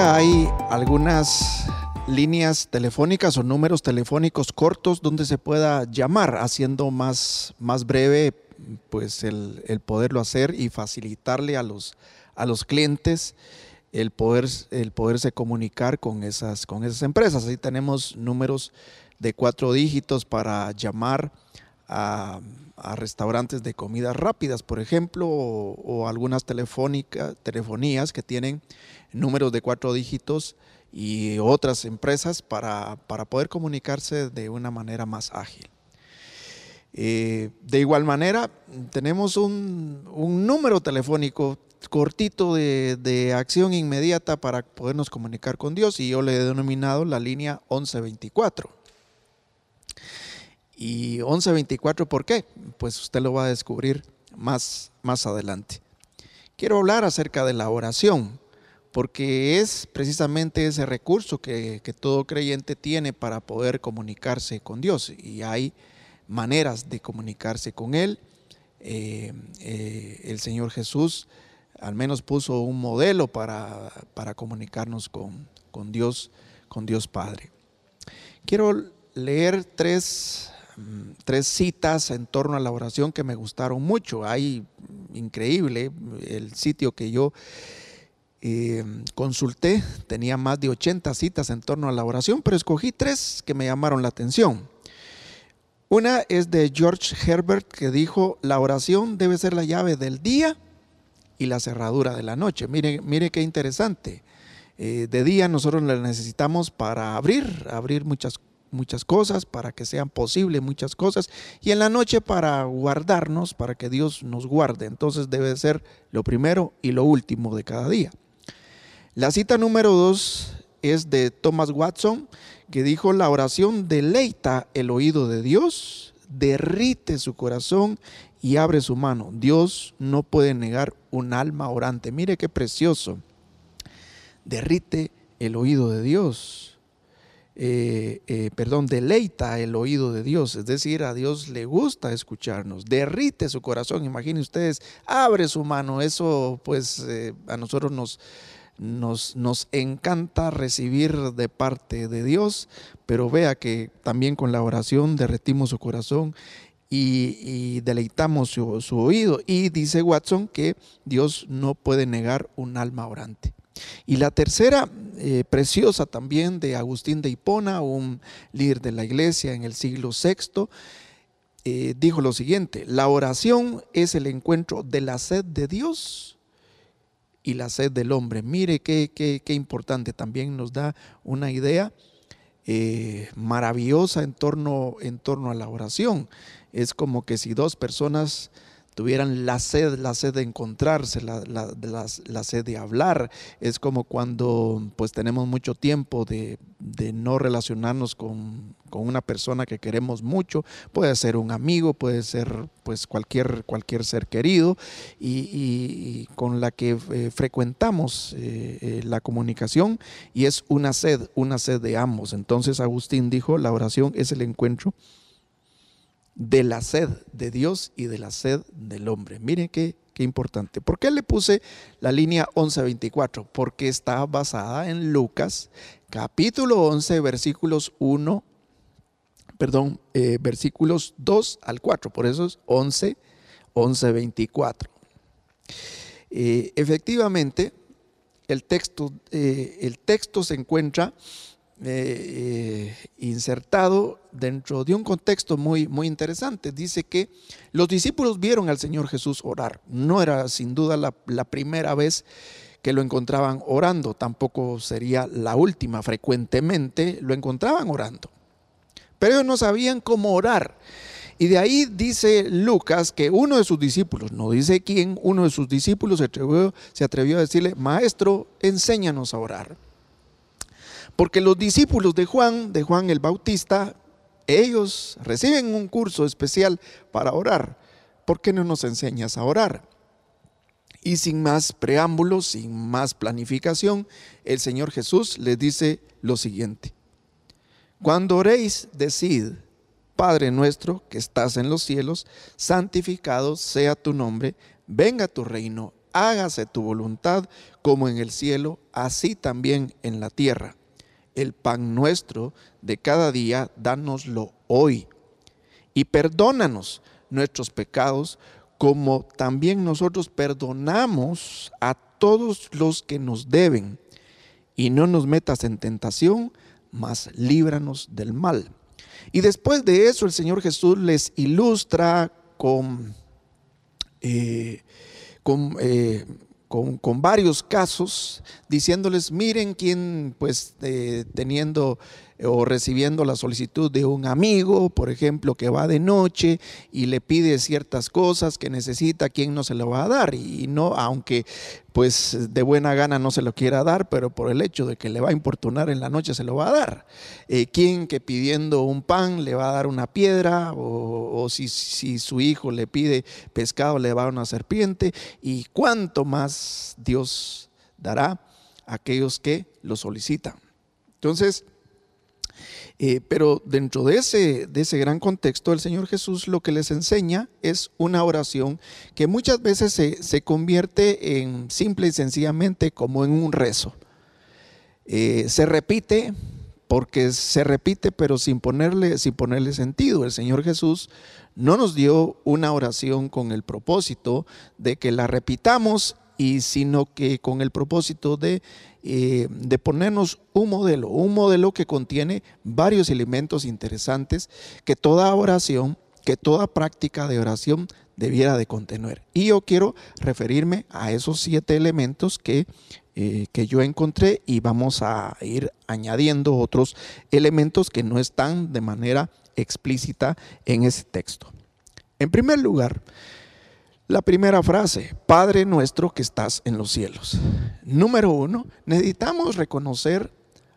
hay algunas líneas telefónicas o números telefónicos cortos donde se pueda llamar, haciendo más, más breve pues el, poderlo hacer y facilitarle a los, a los clientes el, poder, el poderse comunicar con esas, con esas empresas. Ahí tenemos números de cuatro dígitos para llamar a, restaurantes de comidas rápidas, por ejemplo, o, algunas telefonías que tienen números de cuatro dígitos y otras empresas para, poder comunicarse de una manera más ágil. Eh, de igual manera, tenemos un, número telefónico cortito de, de, acción inmediata para podernos comunicar con Dios y yo le he denominado la línea 1124. Y 1124, ¿por qué? Pues usted lo va a descubrir más, más adelante. Quiero hablar acerca de la oración, porque es precisamente ese recurso que, todo creyente tiene para poder comunicarse con Dios. Y hay maneras de comunicarse con Él. Eh, eh, el Señor Jesús al menos puso un modelo para, para comunicarnos con, con, Dios, con Dios Padre. Quiero leer tres tres citas en torno a la oración que me gustaron mucho. Hay increíble el sitio que yo eh, consulté, tenía más de 80 citas en torno a la oración, pero escogí tres que me llamaron la atención. Una es de George Herbert que dijo, la oración debe ser la llave del día y la cerradura de la noche. Mire, mire qué interesante. Eh, de día nosotros la necesitamos para abrir, abrir muchas muchas cosas, para que sean posibles muchas cosas, y en la noche para guardarnos, para que Dios nos guarde. Entonces debe ser lo primero y lo último de cada día. La cita número dos es de Thomas Watson, que dijo, la oración deleita el oído de Dios, derrite su corazón y abre su mano. Dios no puede negar un alma orante. Mire qué precioso. Derrite el oído de Dios. Eh, eh, perdón, deleita el oído de Dios, es decir, a Dios le gusta escucharnos, derrite su corazón, imaginen ustedes, abre su mano, eso pues eh, a nosotros nos, nos, nos, encanta recibir de parte de Dios, pero vea que también con la oración derretimos su corazón y, deleitamos su, su oído. Y dice Watson que Dios no puede negar un alma orante. Y la tercera, eh, preciosa también, de Agustín de Hipona, un líder de la iglesia en el siglo VI, eh, dijo lo siguiente, la oración es el encuentro de la sed de Dios y la sed del hombre. Mire qué, qué, importante, también nos da una idea eh, maravillosa en torno, en torno a la oración. Es como que si dos personas tuvieran la sed, la sed de encontrarse, la, la, sed de hablar. Es como cuando pues tenemos mucho tiempo de, no relacionarnos con, una persona que queremos mucho, puede ser un amigo, puede ser pues cualquier, cualquier ser querido y, con la que eh, frecuentamos eh, eh, la comunicación y es una sed, una sed de ambos. Entonces Agustín dijo, la oración es el encuentro de la sed de Dios y de la sed del hombre. Miren qué, qué importante. ¿Por qué le puse la línea 1124? Porque está basada en Lucas capítulo 11 versículos 1, perdón, eh, versículos 2 al 4. Por eso es 11, 11, 24. efectivamente, el texto, eh, el texto se encuentra eh, insertado dentro de un contexto muy, muy interesante. Dice que los discípulos vieron al Señor Jesús orar. No era sin duda la, la primera vez que lo encontraban orando, tampoco sería la última. Frecuentemente lo encontraban orando. Pero ellos no sabían cómo orar. Y de ahí dice Lucas que uno de sus discípulos, no dice quién, uno de sus discípulos se atrevió, se atrevió a decirle, maestro, enséñanos a orar. Porque los discípulos de Juan, de Juan el Bautista, ellos reciben un curso especial para orar. ¿Por qué no nos enseñas a orar? Y sin más preámbulos, sin más planificación, el Señor Jesús les dice lo siguiente. Cuando oréis, decid, Padre nuestro que estás en los cielos, santificado sea tu nombre, venga tu reino, hágase tu voluntad como en el cielo, así también en la tierra. El pan nuestro de cada día, dánoslo hoy. Y perdónanos nuestros pecados, como también nosotros perdonamos a todos los que nos deben. Y no nos metas en tentación, mas líbranos del mal. Y después de eso el Señor Jesús les ilustra con, eh, eh, con, con, varios casos, diciéndoles, miren quién, pues eh, teniendo o recibiendo la solicitud de un amigo, por ejemplo, que va de noche y le pide ciertas cosas que necesita, ¿quién no se lo va a dar? Y no, aunque pues de buena gana no se lo quiera dar, pero por el hecho de que le va a importunar en la noche se lo va a dar. Eh, ¿Quién que pidiendo un pan le va a dar una piedra? O, si, si su hijo le pide pescado le va a dar una serpiente. ¿Y cuánto más Dios dará a aquellos que lo solicitan? Entonces, eh, pero dentro de ese, de ese gran contexto, el Señor Jesús lo que les enseña es una oración que muchas veces se, convierte en simple y sencillamente como en un rezo. Eh, se repite porque se repite pero sin ponerle, sin ponerle sentido. El Señor Jesús no nos dio una oración con el propósito de que la repitamos y sino que con el propósito de eh, de ponernos un modelo, un modelo que contiene varios elementos interesantes que toda oración, que toda práctica de oración debiera de contener. Y yo quiero referirme a esos siete elementos que, eh, que yo encontré y vamos a ir añadiendo otros elementos que no están de manera explícita en ese texto. En primer lugar, la primera frase, Padre nuestro que estás en los cielos. Número uno, necesitamos reconocer,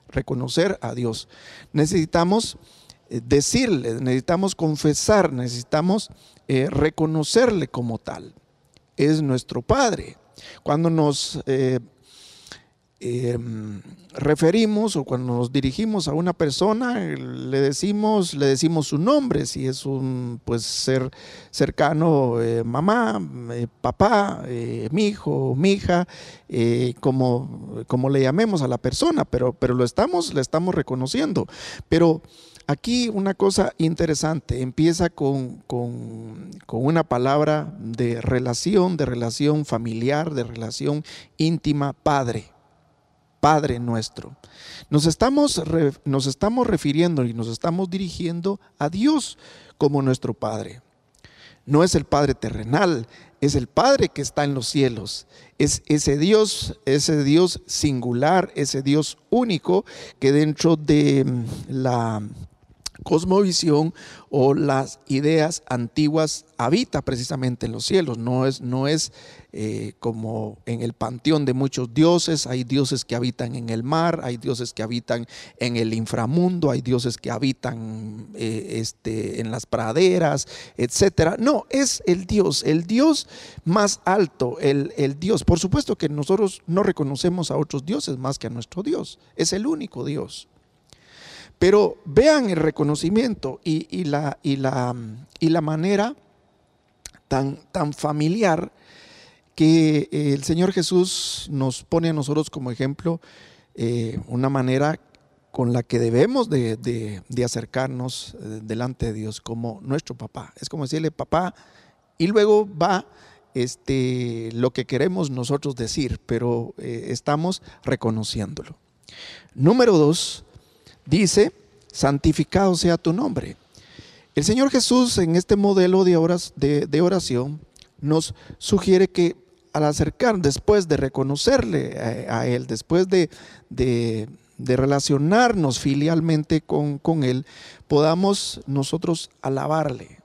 reconocer a Dios. Necesitamos eh, decirle, necesitamos confesar, necesitamos eh, reconocerle como tal. Es nuestro Padre. Cuando nos eh, Em, referimos o cuando nos dirigimos a una persona, le decimos, le decimos su nombre, si es un pues ser cercano, eh, mamá, eh, papá, eh, mi hijo, mi hija, como, como le llamemos a la persona, pero, pero lo estamos, le estamos reconociendo. Pero aquí una cosa interesante, empieza con, con, con una palabra de relación, de relación familiar, de relación íntima, padre. Padre nuestro. Nos estamos, nos estamos refiriendo y nos estamos dirigiendo a Dios como nuestro Padre. No es el Padre terrenal, es el Padre que está en los cielos. Es ese Dios, ese Dios singular, ese Dios único que dentro de mm, la cosmovisión o las ideas antiguas habita precisamente en los cielos. No es, no es eh, como en el panteón de muchos dioses, hay dioses que habitan en el mar, hay dioses que habitan en el inframundo, hay dioses que habitan eh, este, en las praderas, etcétera. No, es el Dios, el Dios más alto, el Dios. Por supuesto que nosotros no reconocemos a otros dioses más que a nuestro Dios, es el único Dios. Pero vean el reconocimiento y, la, y, la, y la, manera tan, tan familiar que eh, el Señor Jesús nos pone a nosotros como ejemplo, eh, una manera con la que debemos de, acercarnos eh, delante de Dios como nuestro papá. Es como decirle papá y luego va este, lo que queremos nosotros decir, pero estamos reconociéndolo. Número dos, dice, santificado sea tu nombre. El Señor Jesús en este modelo de, oración nos sugiere que al acercar, después de reconocerle a, Él, después de, relacionarnos filialmente con, con, Él, podamos nosotros alabarle.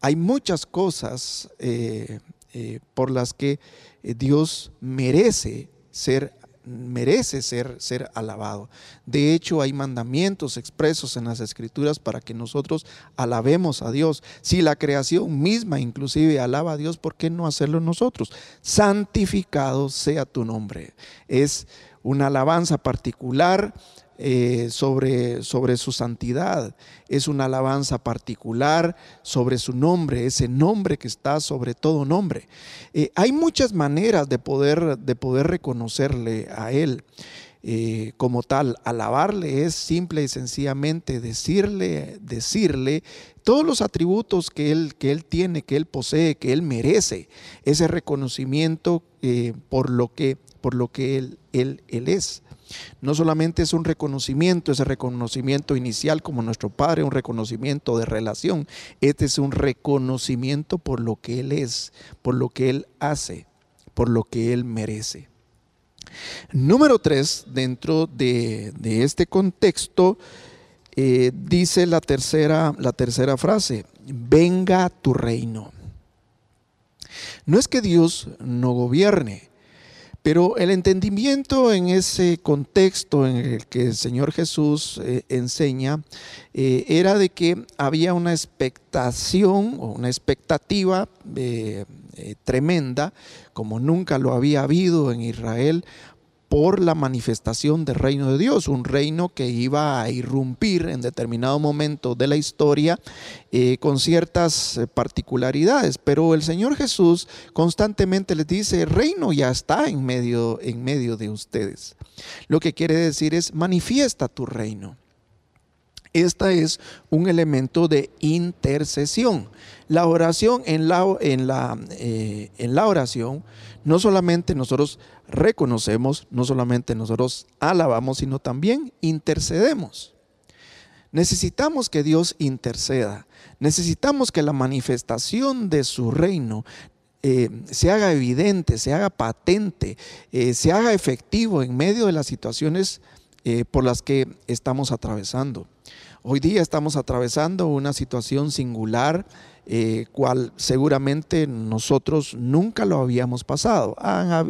Hay muchas cosas eh, eh, por las que Dios merece ser merece ser, ser alabado. De hecho, hay mandamientos expresos en las escrituras para que nosotros alabemos a Dios. Si la creación misma inclusive alaba a Dios, ¿por qué no hacerlo nosotros? Santificado sea tu nombre. Es una alabanza particular eh, sobre, sobre su santidad, es una alabanza particular sobre su nombre, ese nombre que está sobre todo nombre. Eh, hay muchas maneras de poder, de poder reconocerle a Él. Eh, como tal, alabarle es simple y sencillamente decirle, decirle todos los atributos que él, que él tiene, que él posee, que él merece, ese reconocimiento por lo que, por lo que él, él, él es. No solamente es un reconocimiento, ese reconocimiento inicial como nuestro Padre, un reconocimiento de relación, este es un reconocimiento por lo que Él es, por lo que Él hace, por lo que Él merece. Número tres, dentro de, este contexto, eh, dice la tercera, la tercera frase, venga tu reino. No es que Dios no gobierne, pero el entendimiento en ese contexto en el que el Señor Jesús eh, enseña eh, era de que había una expectación o una expectativa eh, tremenda, como nunca lo había habido en Israel, por la manifestación del reino de Dios, un reino que iba a irrumpir en determinado momento de la historia eh, con ciertas eh, particularidades. Pero el Señor Jesús constantemente les dice, el reino ya está en medio, en medio de ustedes. Lo que quiere decir es, manifiesta tu reino. Esta es un elemento de intercesión. La oración eh, en la oración, no solamente nosotros reconocemos, no solamente nosotros alabamos, sino también intercedemos. Necesitamos que Dios interceda. Necesitamos que la manifestación de su reino eh, se haga evidente, se haga patente, eh, se haga efectivo en medio de las situaciones por las que estamos atravesando. Hoy día estamos atravesando una situación singular eh, cual seguramente nosotros nunca lo habíamos pasado.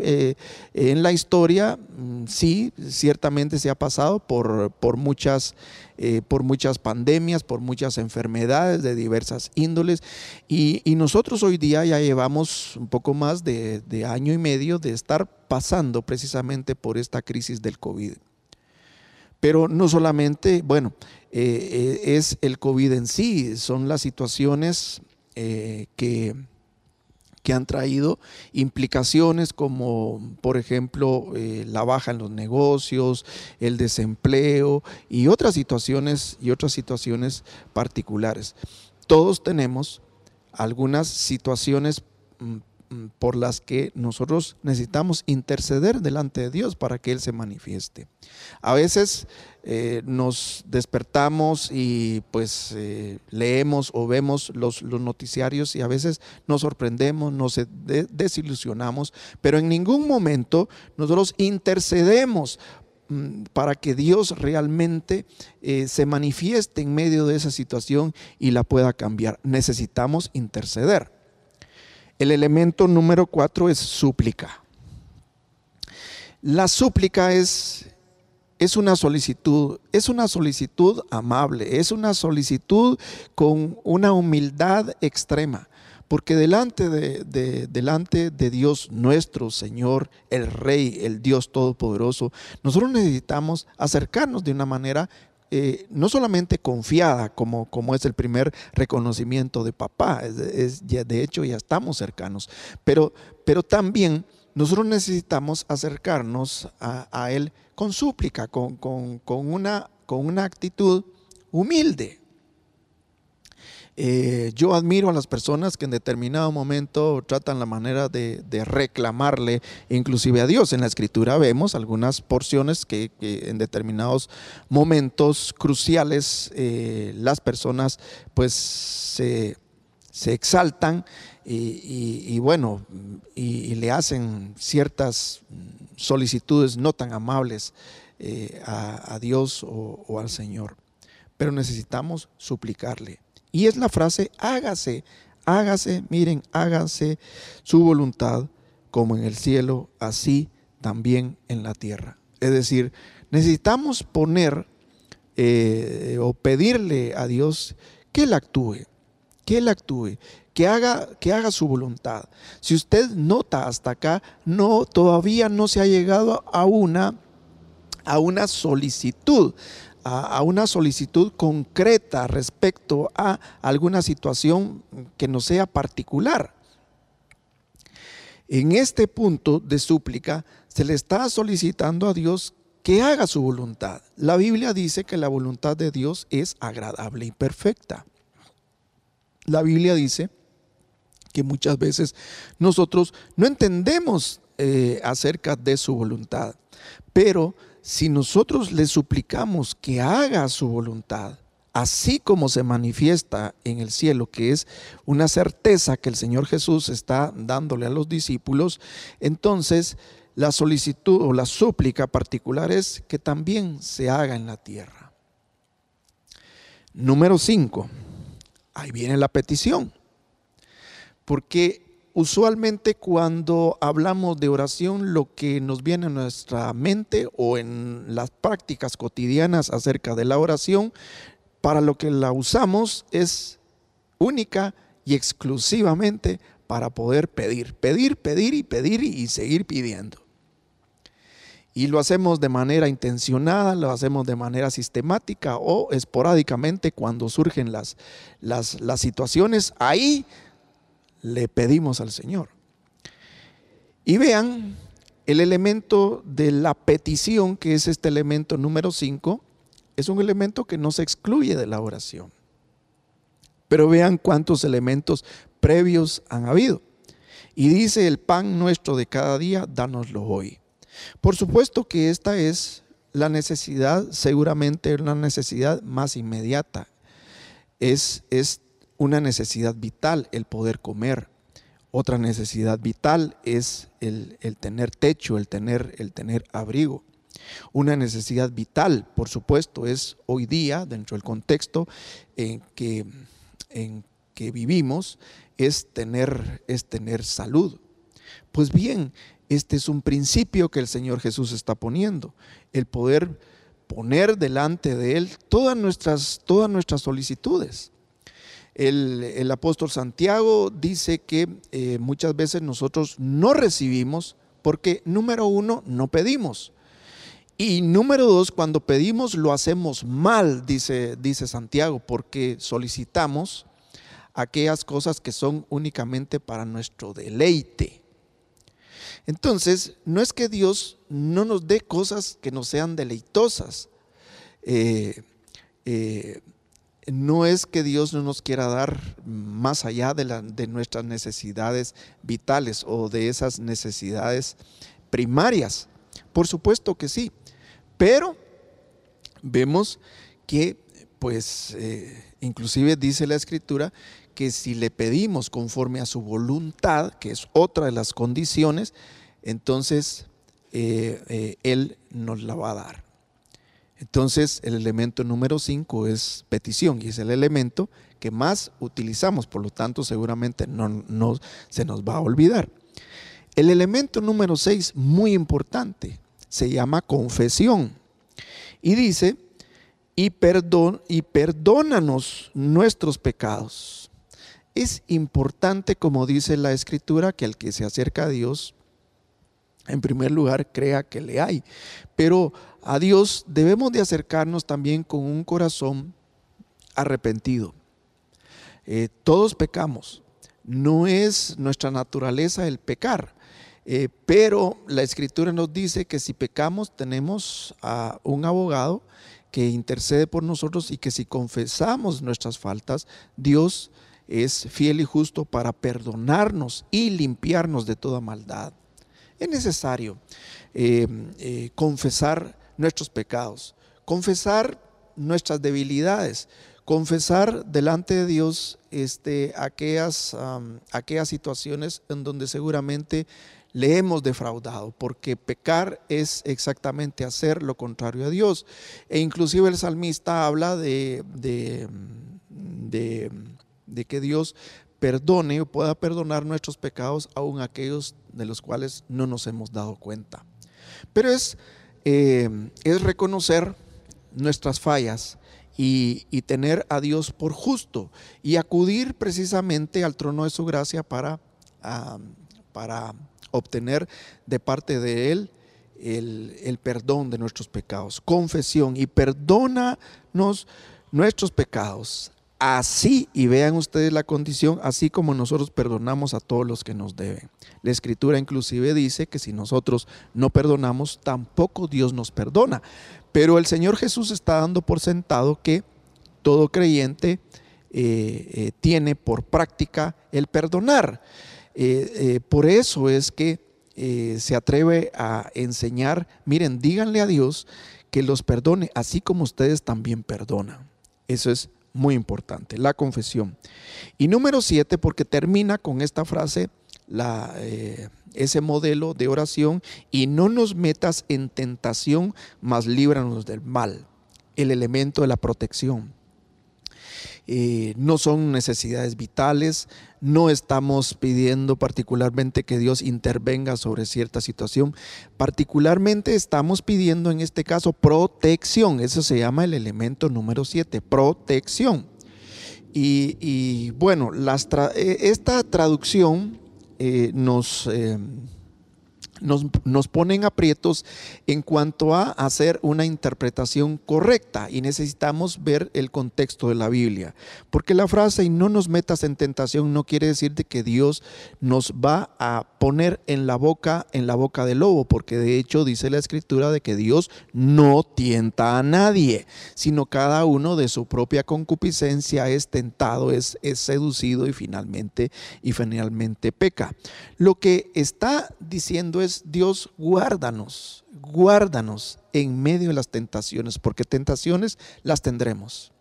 Eh, en la historia mm, sí, ciertamente se ha pasado por, por muchas, eh, por muchas pandemias, por muchas enfermedades de diversas índoles y, nosotros hoy día ya llevamos un poco más de, de año y medio de estar pasando precisamente por esta crisis del COVID. Pero no solamente, bueno, es el COVID en sí, son las situaciones eh, que, que, han traído implicaciones como, por ejemplo, eh, la baja en los negocios, el desempleo y otras situaciones y otras situaciones particulares. Todos tenemos algunas situaciones mm, por las que nosotros necesitamos interceder delante de Dios para que Él se manifieste. A veces eh, nos despertamos y pues eh, leemos o vemos los, noticiarios y a veces nos sorprendemos, nos desilusionamos, pero en ningún momento nosotros intercedemos mm, para que Dios realmente eh, se manifieste en medio de esa situación y la pueda cambiar. Necesitamos interceder. El elemento número cuatro es súplica. La súplica es es una solicitud, es una solicitud amable, es una solicitud con una humildad extrema, porque delante de, delante de Dios nuestro Señor, el Rey, el Dios Todopoderoso, nosotros necesitamos acercarnos de una manera eh, no solamente confiada, como, como, es el primer reconocimiento de papá, es, de hecho ya estamos cercanos, pero, pero también nosotros necesitamos acercarnos a, a Él con súplica, con, una, con una actitud humilde. Eh, yo admiro a las personas que en determinado momento tratan la manera de, reclamarle inclusive a Dios. En la escritura vemos algunas porciones que, en determinados momentos cruciales eh, las personas pues se, exaltan y, bueno, y, le hacen ciertas solicitudes no tan amables eh, a, Dios o, al Señor. Pero necesitamos suplicarle. Y es la frase, hágase, hágase, miren, hágase su voluntad como en el cielo, así también en la tierra. Es decir, necesitamos poner eh, o pedirle a Dios que Él actúe, que Él actúe, que haga, que haga su voluntad. Si usted nota hasta acá, no, todavía no se ha llegado a una a una solicitud, a, una solicitud concreta respecto a alguna situación que no sea particular. En este punto de súplica se le está solicitando a Dios que haga su voluntad. La Biblia dice que la voluntad de Dios es agradable y perfecta. La Biblia dice que muchas veces nosotros no entendemos eh, acerca de su voluntad, pero si nosotros le suplicamos que haga su voluntad, así como se manifiesta en el cielo, que es una certeza que el Señor Jesús está dándole a los discípulos, entonces la solicitud o la súplica particular es que también se haga en la tierra. Número 5. Ahí viene la petición. Porque usualmente cuando hablamos de oración, lo que nos viene a nuestra mente o en las prácticas cotidianas acerca de la oración para lo que la usamos es única y exclusivamente para poder pedir, pedir, pedir y pedir y seguir pidiendo. Y lo hacemos de manera intencionada, lo hacemos de manera sistemática o esporádicamente cuando surgen las, las, las situaciones. Ahí le pedimos al Señor. Y vean el elemento de la petición, que es este elemento número 5, es un elemento que no se excluye de la oración. Pero vean cuántos elementos previos han habido. Y dice, el pan nuestro de cada día, dánoslo hoy. Por supuesto que esta es la necesidad, seguramente la necesidad más inmediata. Es, es una necesidad vital el poder comer. Otra necesidad vital es el, el tener techo, el tener, el tener abrigo. Una necesidad vital, por supuesto, es hoy día, dentro del contexto en que, en que vivimos, es tener, es tener salud. Pues bien, este es un principio que el Señor Jesús está poniendo, el poder poner delante de Él todas nuestras, todas nuestras solicitudes. El, apóstol Santiago dice que eh, muchas veces nosotros no recibimos porque, número uno, no pedimos. Y número dos, cuando pedimos lo hacemos mal, dice, dice Santiago, porque solicitamos aquellas cosas que son únicamente para nuestro deleite. Entonces, no es que Dios no nos dé cosas que no sean deleitosas. Eh, eh, no es que Dios no nos quiera dar más allá de, de, nuestras necesidades vitales o de esas necesidades primarias. Por supuesto que sí. Pero vemos que, pues, eh, inclusive dice la escritura que si le pedimos conforme a su voluntad, que es otra de las condiciones, entonces eh, eh, Él nos la va a dar. Entonces el elemento número 5 es petición y es el elemento que más utilizamos, por lo tanto seguramente no, no se nos va a olvidar. El elemento número 6, muy importante, se llama confesión. Y dice, y, y perdónanos nuestros pecados. Es importante, como dice la escritura, que el que se acerca a Dios, en primer lugar, crea que le hay. Pero a Dios debemos de acercarnos también con un corazón arrepentido. Eh, todos pecamos. No es nuestra naturaleza el pecar. Eh, pero la escritura nos dice que si pecamos tenemos a un abogado que intercede por nosotros y que si confesamos nuestras faltas, Dios es fiel y justo para perdonarnos y limpiarnos de toda maldad. Es necesario eh, eh, confesar nuestros pecados, confesar nuestras debilidades, confesar delante de Dios este, aquellas, aquellas situaciones en donde seguramente le hemos defraudado, porque pecar es exactamente hacer lo contrario a Dios. E inclusive el salmista habla de, de, de, que Dios perdone o pueda perdonar nuestros pecados, aun aquellos de los cuales no nos hemos dado cuenta. Pero es, eh, es reconocer nuestras fallas y, tener a Dios por justo y acudir precisamente al trono de su gracia para, para obtener de parte de Él el, el perdón de nuestros pecados. Confesión y perdónanos nuestros pecados. Así, y vean ustedes la condición, así como nosotros perdonamos a todos los que nos deben. La escritura inclusive dice que si nosotros no perdonamos, tampoco Dios nos perdona. Pero el Señor Jesús está dando por sentado que todo creyente eh, eh, tiene por práctica el perdonar. Eh, por eso es que se atreve a enseñar, miren, díganle a Dios que los perdone, así como ustedes también perdonan. Eso es muy importante, la confesión. Y número siete, porque termina con esta frase, la, eh, ese modelo de oración, y no nos metas en tentación, mas líbranos del mal, el elemento de la protección. Eh, no son necesidades vitales, no estamos pidiendo particularmente que Dios intervenga sobre cierta situación, particularmente estamos pidiendo en este caso protección, eso se llama el elemento número 7, protección. Y, bueno, eh, esta traducción eh, nos nos, ponen aprietos en cuanto a hacer una interpretación correcta y necesitamos ver el contexto de la Biblia. Porque la frase y no nos metas en tentación no quiere decir de que Dios nos va a poner en la boca, en la boca del lobo, porque de hecho dice la escritura de que Dios no tienta a nadie, sino cada uno de su propia concupiscencia es tentado, es, es seducido y finalmente, y finalmente peca. Lo que está diciendo es Dios, guárdanos, guárdanos en medio de las tentaciones, porque tentaciones las tendremos.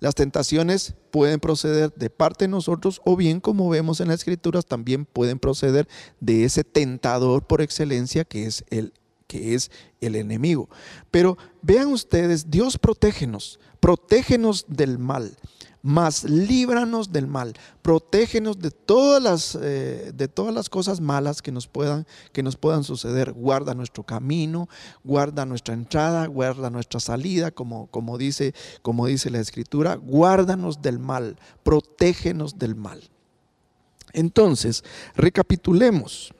Las tentaciones pueden proceder de parte de nosotros o bien, como vemos en las escrituras, también pueden proceder de ese tentador por excelencia que es el que es el enemigo. Pero vean ustedes, Dios protégenos, protégenos del mal mas líbranos del mal, protégenos de todas las, eh, de todas las cosas malas que nos, puedan, que nos puedan suceder. Guarda nuestro camino, guarda nuestra entrada, guarda nuestra salida, como, como, dice, como dice la escritura, guárdanos del mal, protégenos del mal. Entonces, recapitulemos.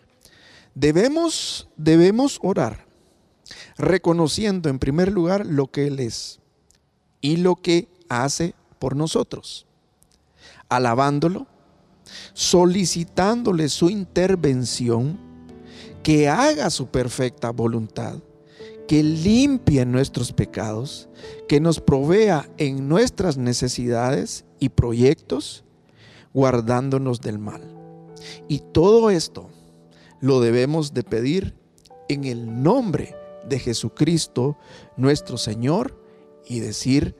Debemos, debemos orar, reconociendo en primer lugar lo que Él es y lo que hace por nosotros, alabándolo, solicitándole su intervención, que haga su perfecta voluntad, que limpie nuestros pecados, que nos provea en nuestras necesidades y proyectos, guardándonos del mal. Y todo esto lo debemos de pedir en el nombre de Jesucristo, nuestro Señor, y decir,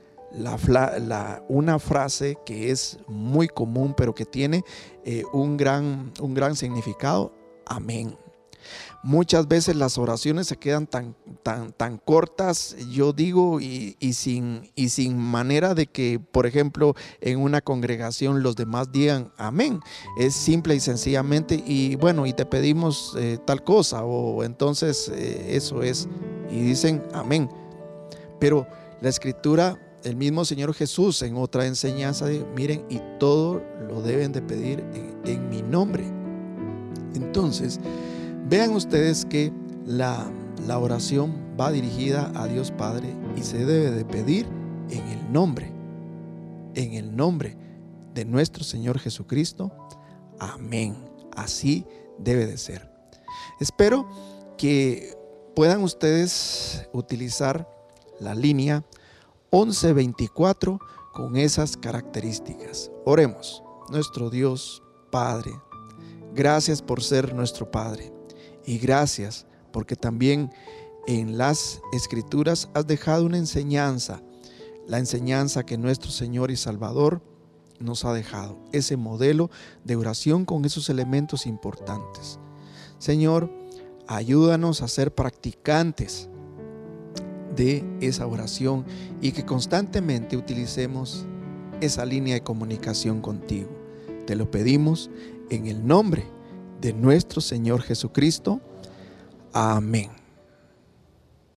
una frase que es muy común, pero que tiene eh, un, gran, un gran significado. Amén. Muchas veces las oraciones se quedan tan, tan, cortas, yo digo, y, sin, y sin manera de que, por ejemplo, en una congregación los demás digan amén. Es simple y sencillamente, y bueno, y te pedimos eh, tal cosa, o entonces eh, eso es, y dicen amén. Pero la escritura el mismo Señor Jesús en otra enseñanza dijo, miren, y todo lo deben de pedir en, mi nombre. Entonces, vean ustedes que la, la oración va dirigida a Dios Padre y se debe de pedir en el nombre, en el nombre de nuestro Señor Jesucristo. Amén. Así debe de ser. Espero que puedan ustedes utilizar la línea 11:24 con esas características. Oremos, nuestro Dios Padre, gracias por ser nuestro Padre y gracias porque también en las escrituras has dejado una enseñanza, la enseñanza que nuestro Señor y Salvador nos ha dejado, ese modelo de oración con esos elementos importantes. Señor, ayúdanos a ser practicantes de esa oración y que constantemente utilicemos esa línea de comunicación contigo. Te lo pedimos en el nombre de nuestro Señor Jesucristo. Amén.